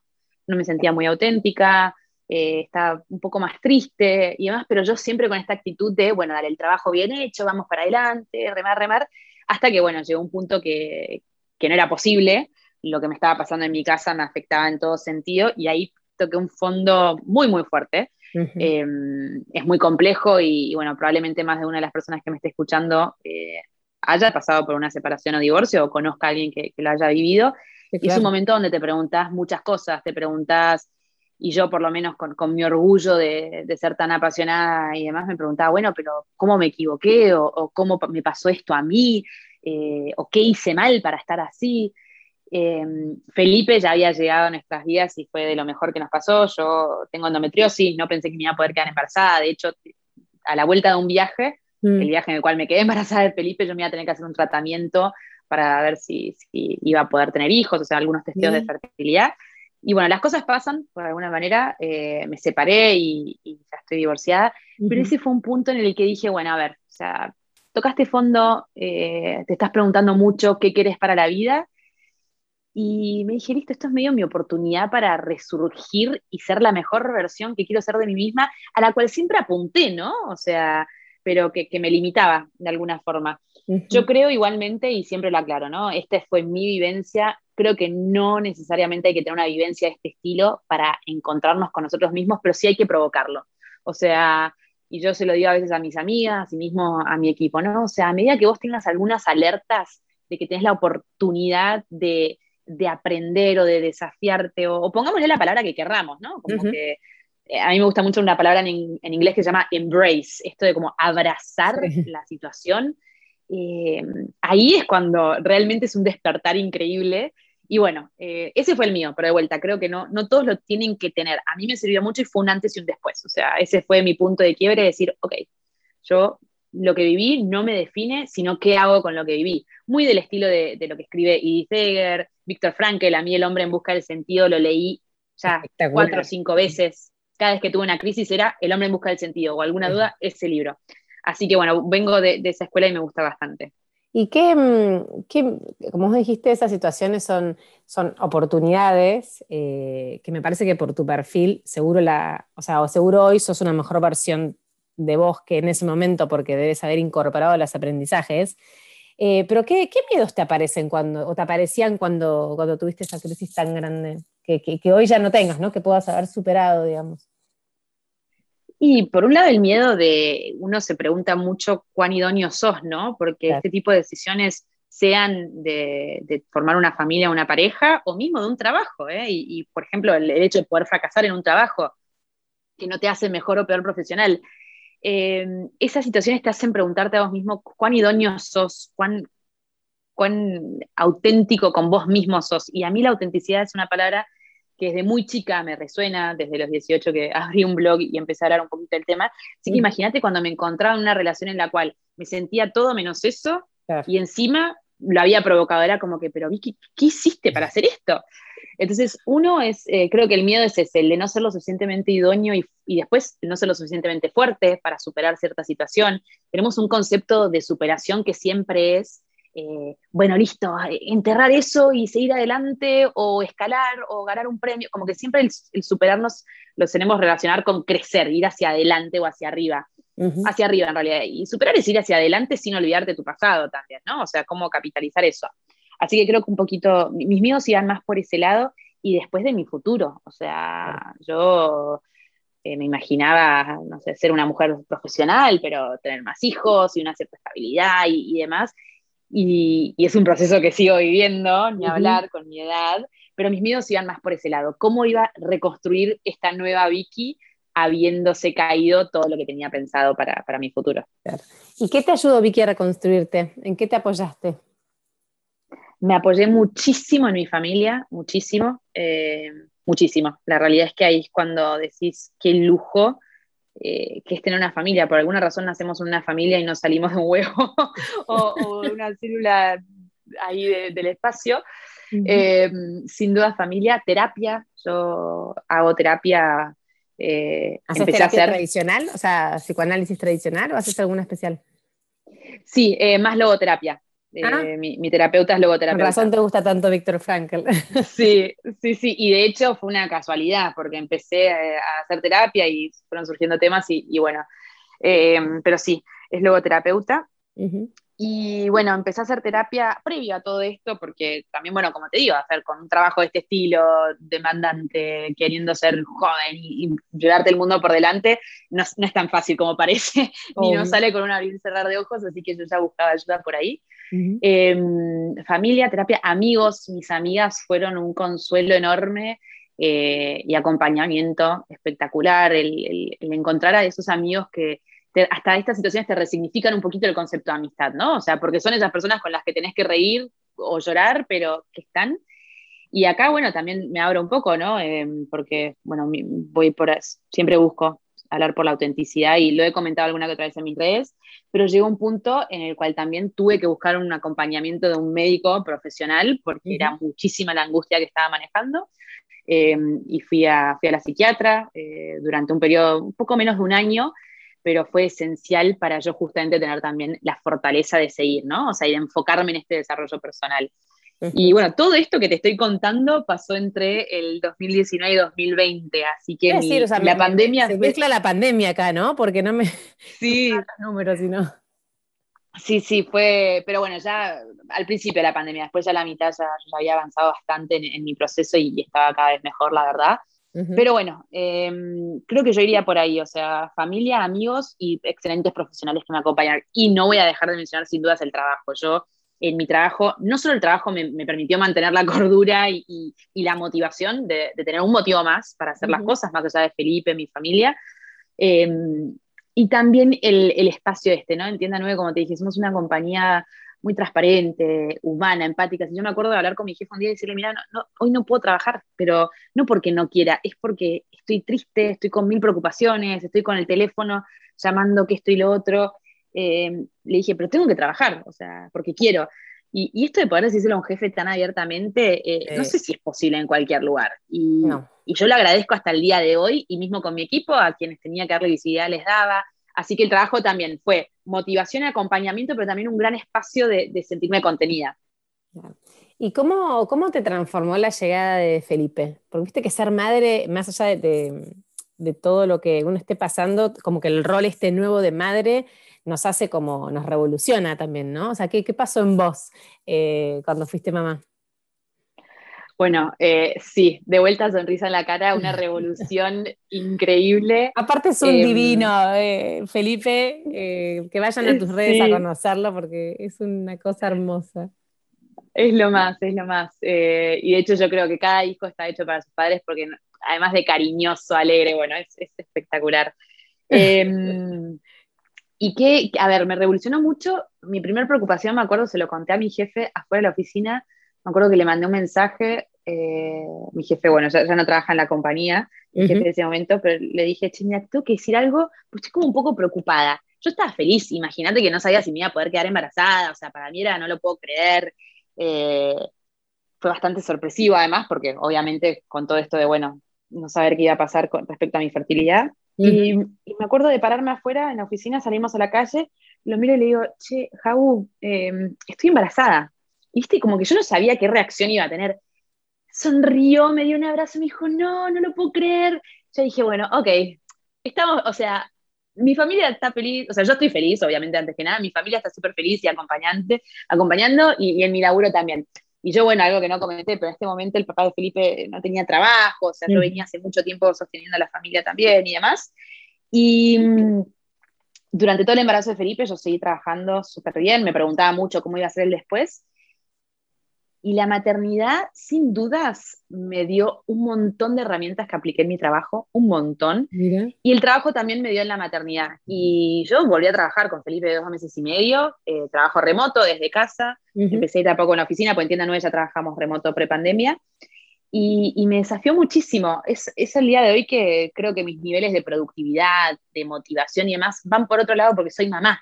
No me sentía muy auténtica, eh, estaba un poco más triste y demás, pero yo siempre con esta actitud de, bueno, dar el trabajo bien hecho, vamos para adelante, remar, remar, hasta que, bueno, llegó un punto que, que no era posible, lo que me estaba pasando en mi casa me afectaba en todo sentido, y ahí toqué un fondo muy, muy fuerte, Em, es muy complejo y, bueno, probablemente más de una de las personas que me esté escuchando eh, haya pasado por una separación o divorcio o conozca a alguien que, lo haya vivido. Y es un momento donde te preguntas muchas cosas, te preguntas, y yo por lo menos con, mi orgullo de, ser tan apasionada y demás, me preguntaba, bueno, pero ¿cómo me equivoqué? ¿O, cómo me pasó esto a mí? Eh, ¿O qué hice mal para estar así? Em, Felipe ya había llegado a nuestras vidas y fue de lo mejor que nos pasó. Yo tengo endometriosis, no pensé que me iba a poder quedar embarazada. De hecho, a la vuelta de un viaje, mm. el viaje en el cual me quedé embarazada de Felipe, yo me iba a tener que hacer un tratamiento para ver si, iba a poder tener hijos, o sea, algunos testeos de fertilidad. Y bueno, las cosas pasan, por alguna manera, eh, me separé y, ya estoy divorciada, pero ese fue un punto en el que dije, bueno, a ver, o sea, tocaste fondo, eh, te estás preguntando mucho qué quieres para la vida, y me dije, listo, esto es medio mi oportunidad para resurgir y ser la mejor versión que quiero ser de mí misma, a la cual siempre apunté, ¿no? O sea, pero que, me limitaba de alguna forma. Yo creo igualmente, y siempre lo aclaro, ¿no? Esta fue mi vivencia, creo que no necesariamente hay que tener una vivencia de este estilo para encontrarnos con nosotros mismos, pero sí hay que provocarlo. O sea, y yo se lo digo a veces a mis amigas y mismo a mi equipo, ¿no? O sea, a medida que vos tengas algunas alertas de que tenés la oportunidad de de aprender o de desafiarte, o, pongámosle la palabra que querramos, ¿no? Como que eh, a mí me gusta mucho una palabra en, inglés que se llama embrace, esto de como abrazar la situación. Eh, ahí es cuando realmente es un despertar increíble. Y bueno, eh, ese fue el mío, pero de vuelta, creo que no, no todos lo tienen que tener. A mí me sirvió mucho y fue un antes y un después. O sea, ese fue mi punto de quiebre, de decir, ok, yo lo que viví no me define, sino qué hago con lo que viví. Muy del estilo de, lo que escribe Edith Eger, Víctor Frankl, a mí El hombre en busca del sentido lo leí ya cuatro o cinco veces. Cada vez que tuve una crisis era El hombre en busca del sentido o alguna duda, ese libro. Así que bueno, vengo de, esa escuela y me gusta bastante. Y qué, mm, como vos dijiste, esas situaciones son, son oportunidades eh, que me parece que por tu perfil, seguro la, o sea, o seguro hoy sos una mejor versión de vos que en ese momento, porque debes haber incorporado los aprendizajes. Eh, pero ¿qué, miedos te aparecen cuando, o te aparecían cuando, cuando tuviste esa crisis tan grande que, que, hoy ya no tengas, ¿no? que puedas haber superado, digamos? Y por un lado el miedo de, uno se pregunta mucho cuán idóneo sos, ¿no? Porque este tipo de decisiones sean de, formar una familia, una pareja, o mismo de un trabajo, ¿eh? y, por ejemplo, el, el, hecho de poder fracasar en un trabajo que no te hace mejor o peor profesional, Em, esas situaciones te hacen preguntarte a vos mismo cuán idóneo sos, cuán, cuán auténtico con vos mismo sos. Y a mí la autenticidad es una palabra que desde muy chica me resuena, desde los 18 que abrí un blog y empecé a hablar un poquito del tema. Así que imagínate cuando me encontraba en una relación en la cual me sentía todo menos eso y encima lo había provocado, era como que, pero Vicky, ¿qué hiciste para hacer esto? Entonces, uno es, eh, creo que el miedo es ese, el de no ser lo suficientemente idóneo y, y, después no ser lo suficientemente fuerte para superar cierta situación. Tenemos un concepto de superación que siempre es, eh, bueno, listo, enterrar eso y seguir adelante o escalar o ganar un premio, como que siempre el, superarnos lo tenemos relacionar con crecer, ir hacia adelante o hacia arriba. Hacia arriba en realidad. Y superar es ir hacia adelante sin olvidarte tu pasado también, ¿no? O sea, cómo capitalizar eso. Así que creo que un poquito, mis miedos iban más por ese lado y después de mi futuro. O sea, yo eh, me imaginaba, no sé, ser una mujer profesional, pero tener más hijos y una cierta estabilidad y, demás. Y, es un proceso que sigo viviendo, ni hablar con mi edad, pero mis miedos iban más por ese lado. ¿Cómo iba a reconstruir esta nueva Vicky habiéndose caído todo lo que tenía pensado para, mi futuro? ¿Y qué te ayudó Vicky a reconstruirte? ¿En qué te apoyaste? Me apoyé muchísimo en mi familia, muchísimo, eh, muchísimo. La realidad es que ahí es cuando decís qué lujo eh, que es tener una familia. Por alguna razón nacemos en una familia y no salimos de un huevo o, de una célula ahí del espacio. Eh, sin duda familia, terapia. Yo hago terapia. Eh, ¿Haces terapia tradicional? O sea, psicoanálisis tradicional o haces alguna especial? Sí, más logoterapia. Ah. Eh, mi, terapeuta es logoterapeuta. Por razón te gusta tanto Víctor Frankl. Sí, sí, sí. Y de hecho fue una casualidad, porque empecé a hacer terapia y fueron surgiendo temas y, bueno. Eh, pero sí, es logoterapeuta. Y bueno, empecé a hacer terapia previo a todo esto, porque también, bueno, como te digo, hacer con un trabajo de este estilo, demandante, queriendo ser joven y, llevarte el mundo por delante, no, es tan fácil como parece, ni no sale con un abrir y cerrar de ojos, así que yo ya buscaba ayuda por ahí. Em, familia, terapia, amigos, mis amigas fueron un consuelo enorme. Eh, y acompañamiento espectacular, el, encontrar a esos amigos que, hasta estas situaciones te resignifican un poquito el concepto de amistad, ¿no? O sea, porque son esas personas con las que tenés que reír o llorar, pero que están. Y acá, bueno, también me abro un poco, ¿no? Em, porque, bueno, voy por, siempre busco hablar por la autenticidad y lo he comentado alguna que otra vez en mis redes, pero llegó un punto en el cual también tuve que buscar un acompañamiento de un médico profesional porque era muchísima la angustia que estaba manejando. Em, y fui a, fui a la psiquiatra eh, durante un periodo un poco menos de un año pero fue esencial para yo justamente tener también la fortaleza de seguir, ¿no? O sea, y de enfocarme en este desarrollo personal. Y bueno, todo esto que te estoy contando pasó entre el 2019 y 2020, así que la pandemia... Se mezcla la pandemia acá, ¿no? Porque no me... Sí. números, sino... Sí, sí, fue, pero bueno, ya al principio de la pandemia, después ya la mitad ya, había avanzado bastante en, mi proceso y, estaba cada vez mejor, la verdad. Pero bueno, em, creo que yo iría por ahí, o sea, familia, amigos y excelentes profesionales que me acompañan. Y no voy a dejar de mencionar sin dudas el trabajo. Yo en mi trabajo, no solo el trabajo me, permitió mantener la cordura y, la motivación de, tener un motivo más para hacer las cosas, más allá de Felipe, mi familia, em, y también el, el, espacio este, ¿no? Entienda 9, como te dije, somos una compañía muy transparente, humana, empática. yo me acuerdo de hablar con mi jefe un día y decirle, mira, no, hoy no puedo trabajar, pero no porque no quiera, es porque estoy triste, estoy con mil preocupaciones, estoy con el teléfono llamando que esto y lo otro. Eh, le dije, pero tengo que trabajar, o sea, porque quiero. Y, esto de poder decírselo a un jefe tan abiertamente, eh, no sé si es posible en cualquier lugar. Y, y yo le agradezco hasta el día de hoy, y mismo con mi equipo, a quienes tenía que darle visibilidad les daba, Así que el trabajo también fue motivación y acompañamiento, pero también un gran espacio de, sentirme contenida. ¿Y cómo, cómo te transformó la llegada de Felipe? Porque viste que ser madre, más allá de, todo lo que uno esté pasando, como que el rol este nuevo de madre nos hace como, nos revoluciona también, ¿no? O sea, ¿qué, qué pasó en vos eh, cuando fuiste mamá? Bueno, eh, sí, de vuelta sonrisa en la cara, una revolución increíble. Aparte es un em, divino, eh, Felipe, eh, que vayan a tus redes a conocerlo porque es una cosa hermosa. Es lo más, es lo más. y de hecho yo creo que cada hijo está hecho para sus padres porque además de cariñoso, alegre, bueno, es, espectacular. Em, y que, a ver, me revolucionó mucho. Mi primera preocupación, me acuerdo, se lo conté a mi jefe afuera de la oficina me acuerdo que le mandé un mensaje, eh, mi jefe, bueno, ya, no trabaja en la compañía, mi jefe de ese momento, pero le dije, che, mira, tengo que decir algo, pues estoy como un poco preocupada. Yo estaba feliz, imagínate que no sabía si me iba a poder quedar embarazada, o sea, para mí era, no lo puedo creer. Eh, fue bastante sorpresivo además, porque obviamente con todo esto de, bueno, no saber qué iba a pasar con respecto a mi fertilidad. y, me acuerdo de pararme afuera en la oficina, salimos a la calle, lo miro y le digo, che, Jau, eh, estoy embarazada. ¿Viste? Como que yo no sabía qué reacción iba a tener. Sonrió, me dio un abrazo, me dijo, no, no lo puedo creer. Yo dije, bueno, ok, estamos, o sea, mi familia está feliz, o sea, yo estoy feliz, obviamente, antes que nada, mi familia está súper feliz y acompañante, acompañando, y, en mi laburo también. Y yo, bueno, algo que no comenté, pero en este momento el papá de Felipe no tenía trabajo, o sea, yo mm. venía hace mucho tiempo sosteniendo a la familia también y demás. Y mm, durante todo el embarazo de Felipe yo seguí trabajando súper bien, me preguntaba mucho cómo iba a ser el después, Y la maternidad, sin dudas, me dio un montón de herramientas que apliqué en mi trabajo, un montón. Y el trabajo también me dio en la maternidad. Y yo volví a trabajar con Felipe de dos meses y medio, eh, trabajo remoto desde casa, empecé a ir poco en la oficina, porque en Tienda 9 ya trabajamos remoto pre-pandemia. Y, me desafió muchísimo. Es, es el día de hoy que creo que mis niveles de productividad, de motivación y demás van por otro lado porque soy mamá.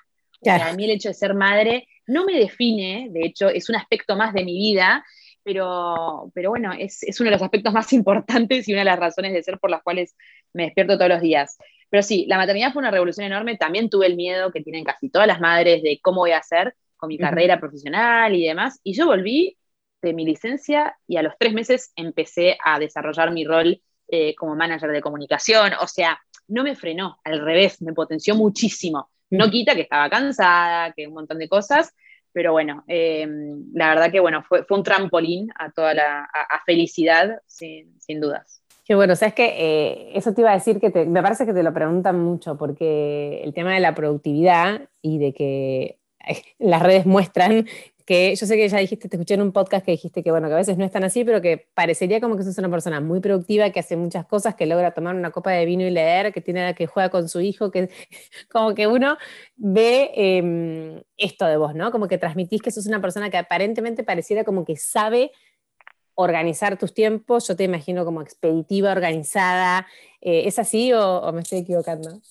A mí el hecho de ser madre no me define, de hecho, es un aspecto más de mi vida, pero, pero bueno, es, uno de los aspectos más importantes y una de las razones de ser por las cuales me despierto todos los días. Pero sí, la maternidad fue una revolución enorme. También tuve el miedo que tienen casi todas las madres de cómo voy a hacer con mi carrera profesional y demás. Y yo volví de mi licencia y a los tres meses empecé a desarrollar mi rol eh, como manager de comunicación. O sea, no me frenó, al revés, me potenció muchísimo. No quita que estaba cansada, que un montón de cosas, pero bueno, em, la verdad que bueno, fue, fue, un trampolín a toda la felicidad, sin, sin, dudas. Qué bueno, sabes que eh, eso te iba a decir que me parece que te lo preguntan mucho, porque el tema de la productividad y de que eh, las redes muestran que yo sé que ya dijiste, te escuché en un podcast que dijiste que bueno, que a veces no es tan así, pero que parecería como que sos una persona muy productiva, que hace muchas cosas, que logra tomar una copa de vino y leer, que tiene que juega con su hijo, que como que uno ve em, esto de vos, ¿no? Como que transmitís que sos una persona que aparentemente pareciera como que sabe organizar tus tiempos, yo te imagino como expeditiva, organizada, eh, ¿es así o, o me estoy equivocando?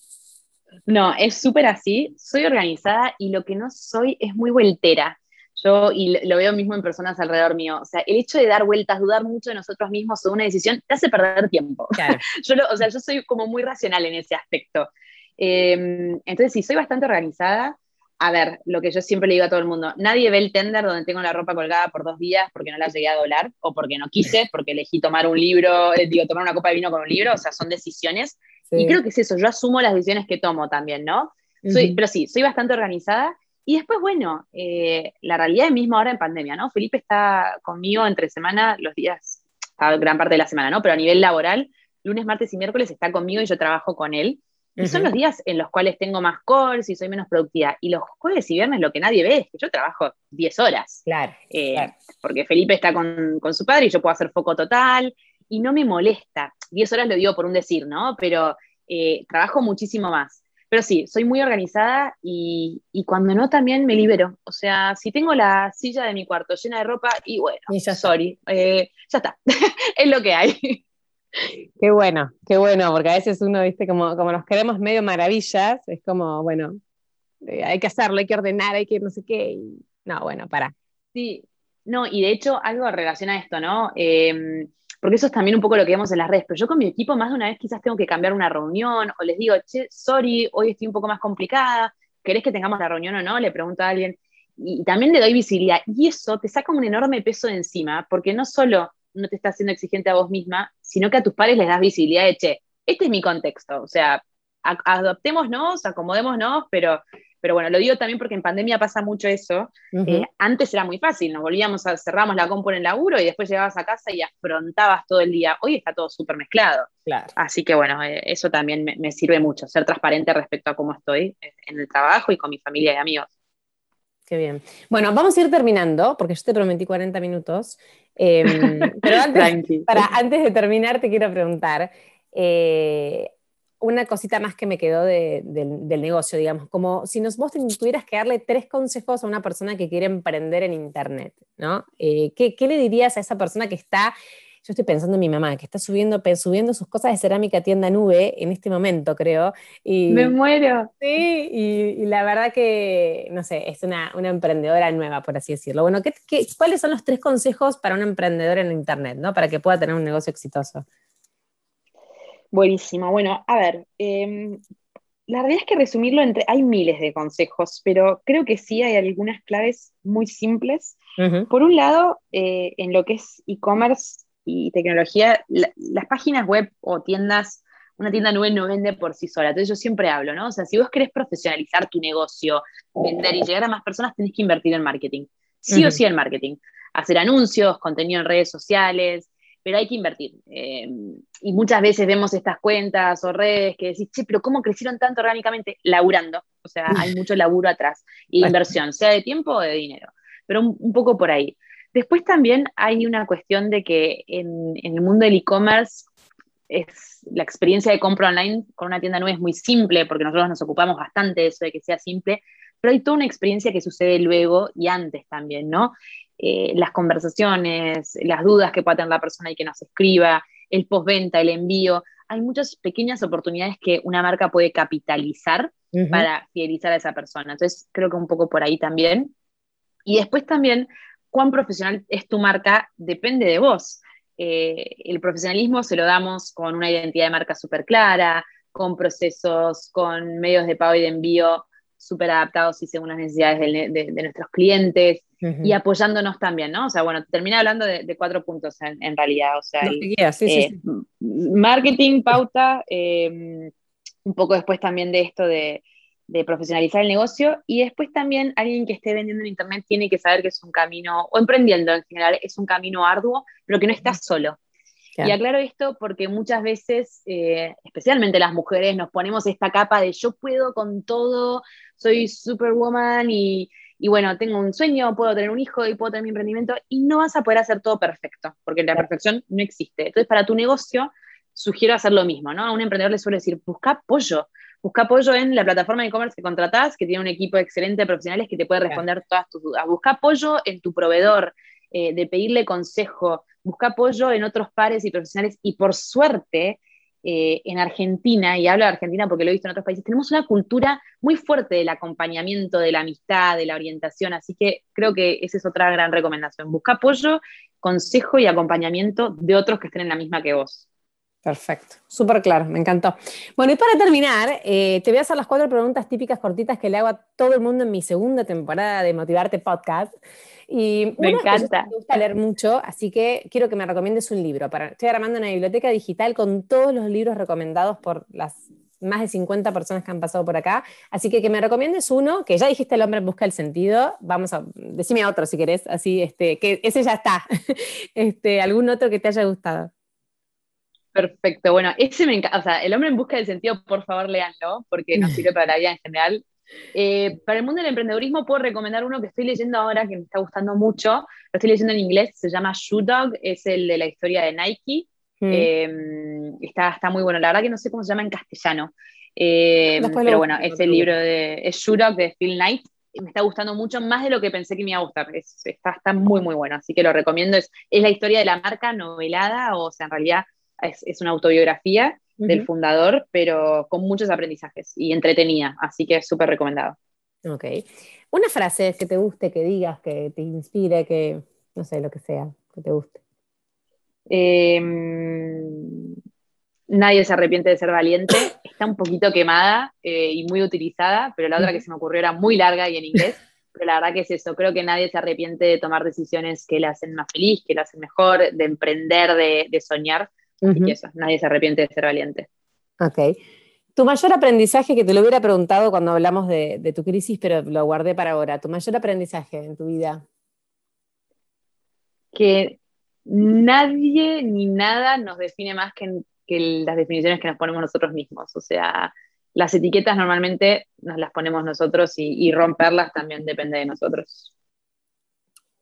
No, es súper así, soy organizada y lo que no soy es muy vueltera. Yo, y lo veo mismo en personas alrededor mío, o sea, el hecho de dar vueltas, dudar mucho de nosotros mismos o una decisión, te hace perder tiempo. yo, o sea, yo soy como muy racional en ese aspecto. Em, entonces, sí, soy bastante organizada. A ver, lo que yo siempre le digo a todo el mundo, nadie ve el tender donde tengo la ropa colgada por dos días porque no la llegué a doblar o porque no quise, porque elegí tomar un libro, eh, digo, tomar una copa de vino con un libro, o sea, son decisiones. Y creo que es eso, yo asumo las decisiones que tomo también, ¿no? Soy, Pero sí, soy bastante organizada y después, bueno, eh, la realidad es misma ahora en pandemia, ¿no? Felipe está conmigo entre semana, los días, gran parte de la semana, ¿no? Pero a nivel laboral, lunes, martes y miércoles está conmigo y yo trabajo con él. Y son los días en los cuales tengo más calls y soy menos productiva. Y los jueves y viernes lo que nadie ve es que yo trabajo 10 horas. Eh, claro, Porque Felipe está con, con, su padre y yo puedo hacer foco total y no me molesta. 10 horas lo digo por un decir, ¿no? Pero eh, trabajo muchísimo más. Pero sí, soy muy organizada y, cuando no también me libero. O sea, si tengo la silla de mi cuarto llena de ropa y bueno, ya sorry, eh, ya está, es lo que hay. Qué bueno, qué bueno, porque a veces uno, viste, como, como nos queremos medio maravillas, es como, bueno, eh, hay que hacerlo, hay que ordenar, hay que no sé qué. no, bueno, para. Sí, no, y de hecho algo relaciona a esto, ¿no? Eh, porque eso es también un poco lo que vemos en las redes, pero yo con mi equipo más de una vez quizás tengo que cambiar una reunión o les digo, che, sorry, hoy estoy un poco más complicada, ¿querés que tengamos la reunión o no? Le pregunto a alguien y, también le doy visibilidad y eso te saca un enorme peso de encima, porque no solo no te estás siendo exigente a vos misma, sino que a tus pares les das visibilidad de, che, este es mi contexto, o sea, adoptémonos, acomodémonos, pero pero bueno, lo digo también porque en pandemia pasa mucho eso. Eh, antes era muy fácil, nos volvíamos a, cerramos la compu en el laburo y después llegabas a casa y afrontabas todo el día. Hoy está todo súper mezclado. Claro. Así que bueno, eh, eso también me, sirve mucho, ser transparente respecto a cómo estoy en el trabajo y con mi familia y amigos. Qué bien. Bueno, vamos a ir terminando, porque yo te prometí 40 minutos. Em, pero antes, para, antes de terminar, te quiero preguntar, eh, una cosita más que me quedó del negocio, digamos, como si nos, vos tuvieras que darle tres consejos a una persona que quiere emprender en Internet, ¿no? Eh, ¿qué, le dirías a esa persona que está, yo estoy pensando en mi mamá, que está subiendo, subiendo sus cosas de cerámica tienda nube en este momento, creo? Y, me muero. Sí, y, la verdad que, no sé, es una, emprendedora nueva, por así decirlo. Bueno, ¿qué, cuáles son los tres consejos para un emprendedor en Internet, ¿no? Para que pueda tener un negocio exitoso? Buenísimo. Bueno, a ver, em, la realidad es que resumirlo entre, hay miles de consejos, pero creo que sí hay algunas claves muy simples. Por un lado, eh, en lo que es e-commerce y tecnología, las páginas web o tiendas, una tienda nube no vende por sí sola. Entonces yo siempre hablo, ¿no? O sea, si vos querés profesionalizar tu negocio, vender y llegar a más personas, tenés que invertir en marketing. Sí o sí en marketing. Hacer anuncios, contenido en redes sociales, pero hay que invertir. Eh, y muchas veces vemos estas cuentas o redes que decís, che, pero ¿cómo crecieron tanto orgánicamente? Laburando. O sea, hay mucho laburo atrás. Y inversión, sea de tiempo o de dinero. Pero un, poco por ahí. Después también hay una cuestión de que en, el mundo del e-commerce es la experiencia de compra online con una tienda nueva es muy simple, porque nosotros nos ocupamos bastante de eso, de que sea simple, pero hay toda una experiencia que sucede luego y antes también, ¿no? Eh, las conversaciones, las dudas que pueda tener la persona y que nos escriba, el postventa, el envío. Hay muchas pequeñas oportunidades que una marca puede capitalizar para fidelizar a esa persona. Entonces, creo que un poco por ahí también. Y después también, cuán profesional es tu marca depende de vos. Eh, el profesionalismo se lo damos con una identidad de marca súper clara, con procesos, con medios de pago y de envío súper adaptados y según las necesidades de, nuestros clientes y apoyándonos también, ¿no? O sea, bueno, termina hablando de, cuatro puntos en, realidad. O sea, eh, marketing, pauta, em, un poco después también de esto de, profesionalizar el negocio y después también alguien que esté vendiendo en Internet tiene que saber que es un camino, o emprendiendo en general, es un camino arduo, pero que no estás solo. Y aclaro esto porque muchas veces, eh, especialmente las mujeres, nos ponemos esta capa de yo puedo con todo, soy superwoman y, y bueno, tengo un sueño, puedo tener un hijo y puedo tener mi emprendimiento y no vas a poder hacer todo perfecto, porque la perfección no existe. Entonces, para tu negocio, sugiero hacer lo mismo, ¿no? A un emprendedor le suele decir, busca apoyo, busca apoyo en la plataforma de e-commerce que contratás, que tiene un equipo excelente de profesionales que te puede responder todas tus dudas. Busca apoyo en tu proveedor, eh, de pedirle consejo, busca apoyo en otros pares y profesionales y por suerte eh, en Argentina, y hablo de Argentina porque lo he visto en otros países, tenemos una cultura muy fuerte del acompañamiento, de la amistad, de la orientación, así que creo que esa es otra gran recomendación. Busca apoyo, consejo y acompañamiento de otros que estén en la misma que vos. Perfecto, súper claro, me encantó. Bueno, y para terminar, eh, te voy a hacer las cuatro preguntas típicas cortitas que le hago a todo el mundo en mi segunda temporada de Motivarte Podcast. Y me encanta. Me gusta leer mucho, así que quiero que me recomiendes un libro. Para, estoy armando una biblioteca digital con todos los libros recomendados por las más de 50 personas que han pasado por acá. Así que que me recomiendes uno, que ya dijiste El hombre busca el sentido. Vamos a, decime otro si querés, así, este, que ese ya está. este, ¿Algún otro que te haya gustado? Perfecto, bueno, ese me encanta, o sea, El hombre en busca del sentido, por favor, léanlo, porque nos sirve para la vida en general. Eh, para el mundo del emprendedurismo puedo recomendar uno que estoy leyendo ahora, que me está gustando mucho, lo estoy leyendo en inglés, se llama Shoe Dog, es el de la historia de Nike, mm. eh, está, está muy bueno, la verdad que no sé cómo se llama en castellano, eh, pero bueno, es el libro de es Shoe Dog de Phil Knight, me está gustando mucho, más de lo que pensé que me iba a gustar, está, está muy muy bueno, así que lo recomiendo, es, es la historia de la marca novelada, o sea, en realidad es, una autobiografía del fundador, pero con muchos aprendizajes y entretenida, así que es súper recomendado. Ok. Una frase que te guste, que digas, que te inspire, que no sé, lo que sea, que te guste. Em, nadie se arrepiente de ser valiente. Está un poquito quemada eh, y muy utilizada, pero la otra que se me ocurrió era muy larga y en inglés. Pero la verdad que es eso, creo que nadie se arrepiente de tomar decisiones que le hacen más feliz, que le hacen mejor, de emprender, de soñar. Así que eso, nadie se arrepiente de ser valiente. Ok. Tu mayor aprendizaje, que te lo hubiera preguntado cuando hablamos de, tu crisis, pero lo guardé para ahora. Tu mayor aprendizaje en tu vida. Que nadie ni nada nos define más que, las definiciones que nos ponemos nosotros mismos. O sea, las etiquetas normalmente nos las ponemos nosotros y, y romperlas también depende de nosotros.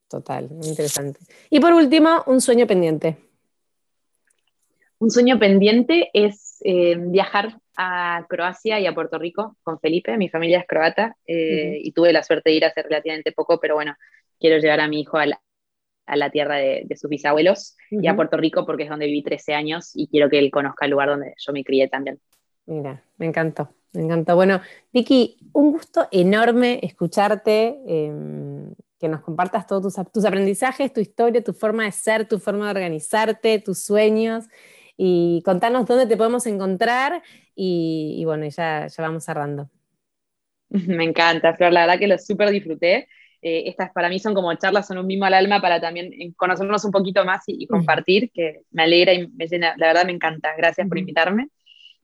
Total, muy interesante. Y por último, un sueño pendiente. Un sueño pendiente es eh, viajar a Croacia y a Puerto Rico con Felipe. Mi familia es croata eh, y tuve la suerte de ir hace relativamente poco, pero bueno, quiero llevar a mi hijo a la, tierra de, sus bisabuelos y a Puerto Rico porque es donde viví 13 años y quiero que él conozca el lugar donde yo me crié también. Mira, me encantó, me encantó. Bueno, Vicky, un gusto enorme escucharte, em, que nos compartas todos tus, tus aprendizajes, tu historia, tu forma de ser, tu forma de organizarte, tus sueños y contanos dónde te podemos encontrar y, bueno, ya, ya vamos cerrando. Me encanta, Flor, la verdad que lo súper disfruté. Eh, estas para mí son como charlas, son un mismo al alma para también eh, conocernos un poquito más y, compartir, que me alegra y me llena, la verdad me encanta. Gracias por invitarme.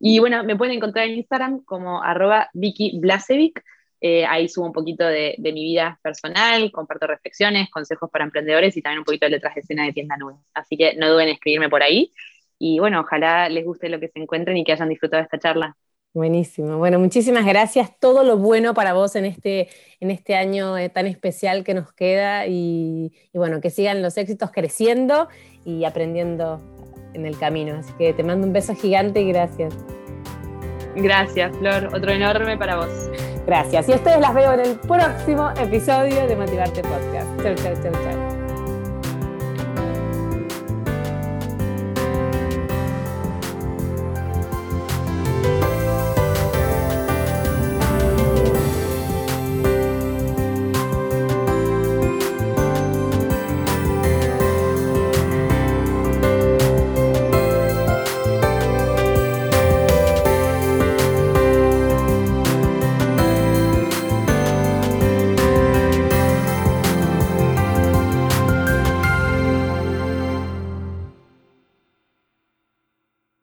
Y bueno, me pueden encontrar en Instagram como arroba Vicky Blasevic. Eh, ahí subo un poquito de, de, mi vida personal, comparto reflexiones, consejos para emprendedores y también un poquito de letras de escena de tienda nube. Así que no duden en escribirme por ahí. Y bueno, ojalá les guste lo que se encuentren y que hayan disfrutado de esta charla. Buenísimo. Bueno, muchísimas gracias. Todo lo bueno para vos en este, en este año eh, tan especial que nos queda y, y, bueno, que sigan los éxitos creciendo y aprendiendo en el camino. Así que te mando un beso gigante y gracias. Gracias, Flor. Otro enorme para vos. Gracias. Y ustedes las veo en el próximo episodio de Motivarte Podcast. Chau, chau, chau, chau.